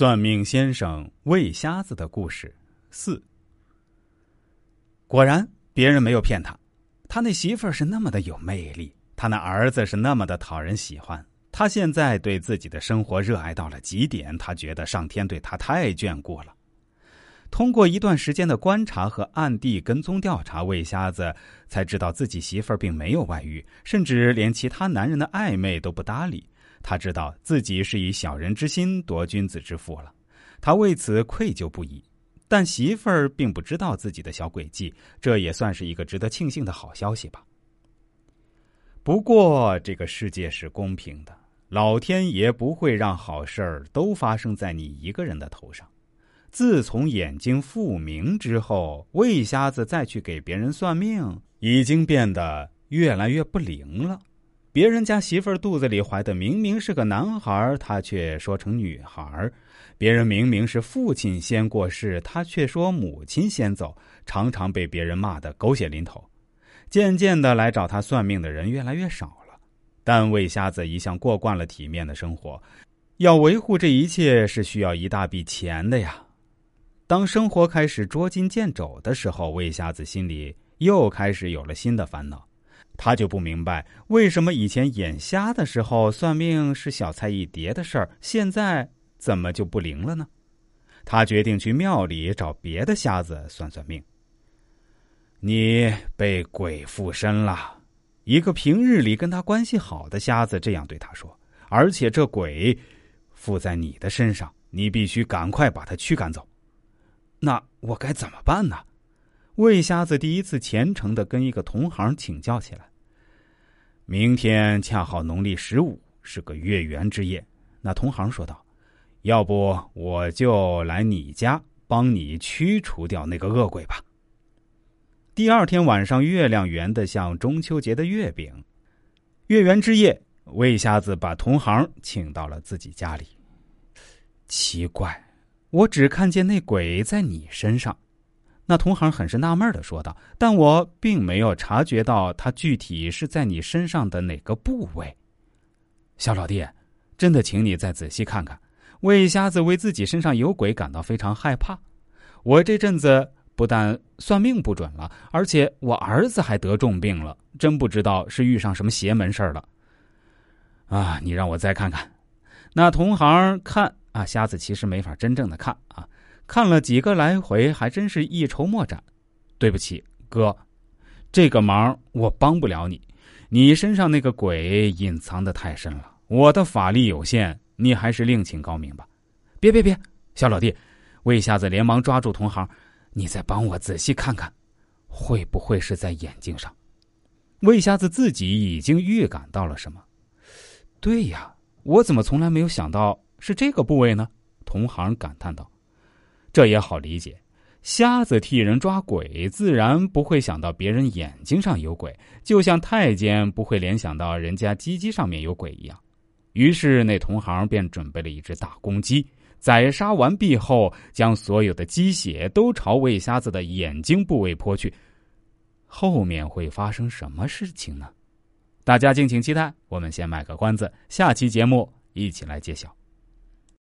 算命先生喂瞎子的故事四。果然，别人没有骗他，他那媳妇儿是那么的有魅力，他那儿子是那么的讨人喜欢。他现在对自己的生活热爱到了极点，他觉得上天对他太眷顾了。通过一段时间的观察和暗地跟踪调查，魏瞎子才知道自己媳妇儿并没有外遇，甚至连其他男人的暧昧都不搭理。他知道自己是以小人之心夺君子之腹了，他为此愧疚不已。但媳妇儿并不知道自己的小诡计，这也算是一个值得庆幸的好消息吧。不过，这个世界是公平的，老天爷不会让好事儿都发生在你一个人的头上。自从眼睛复明之后，魏瞎子再去给别人算命，已经变得越来越不灵了。别人家媳妇儿肚子里怀的明明是个男孩，他却说成女孩；别人明明是父亲先过世，他却说母亲先走，常常被别人骂得狗血淋头。渐渐的，来找他算命的人越来越少了。但魏瞎子一向过惯了体面的生活，要维护这一切是需要一大笔钱的呀。当生活开始捉襟见肘的时候，魏瞎子心里又开始有了新的烦恼。他就不明白，为什么以前眼瞎的时候算命是小菜一碟的事儿，现在怎么就不灵了呢？他决定去庙里找别的瞎子算算命。你被鬼附身了，一个平日里跟他关系好的瞎子这样对他说，而且这鬼附在你的身上，你必须赶快把他驱赶走。那我该怎么办呢？魏瞎子第一次虔诚的跟一个同行请教起来。明天恰好农历十五，是个月圆之夜。那同行说道：“要不我就来你家帮你驱除掉那个恶鬼吧。”第二天晚上，月亮圆的像中秋节的月饼。月圆之夜，魏瞎子把同行请到了自己家里。奇怪。我只看见那鬼在你身上，那同行很是纳闷的说道：“但我并没有察觉到他具体是在你身上的哪个部位。”小老弟，真的，请你再仔细看看。魏瞎子为自己身上有鬼感到非常害怕。我这阵子不但算命不准了，而且我儿子还得重病了，真不知道是遇上什么邪门事儿了。啊，你让我再看看。那同行看。啊，瞎子其实没法真正的看啊，看了几个来回，还真是一筹莫展。对不起，哥，这个忙我帮不了你。你身上那个鬼隐藏的太深了，我的法力有限，你还是另请高明吧。别别别，小老弟，魏瞎子连忙抓住同行，你再帮我仔细看看，会不会是在眼睛上？魏瞎子自己已经预感到了什么。对呀，我怎么从来没有想到？是这个部位呢？同行感叹道：“这也好理解，瞎子替人抓鬼，自然不会想到别人眼睛上有鬼，就像太监不会联想到人家鸡鸡上面有鬼一样。”于是那同行便准备了一只大公鸡，宰杀完毕后，将所有的鸡血都朝魏瞎子的眼睛部位泼去。后面会发生什么事情呢？大家敬请期待。我们先卖个关子，下期节目一起来揭晓。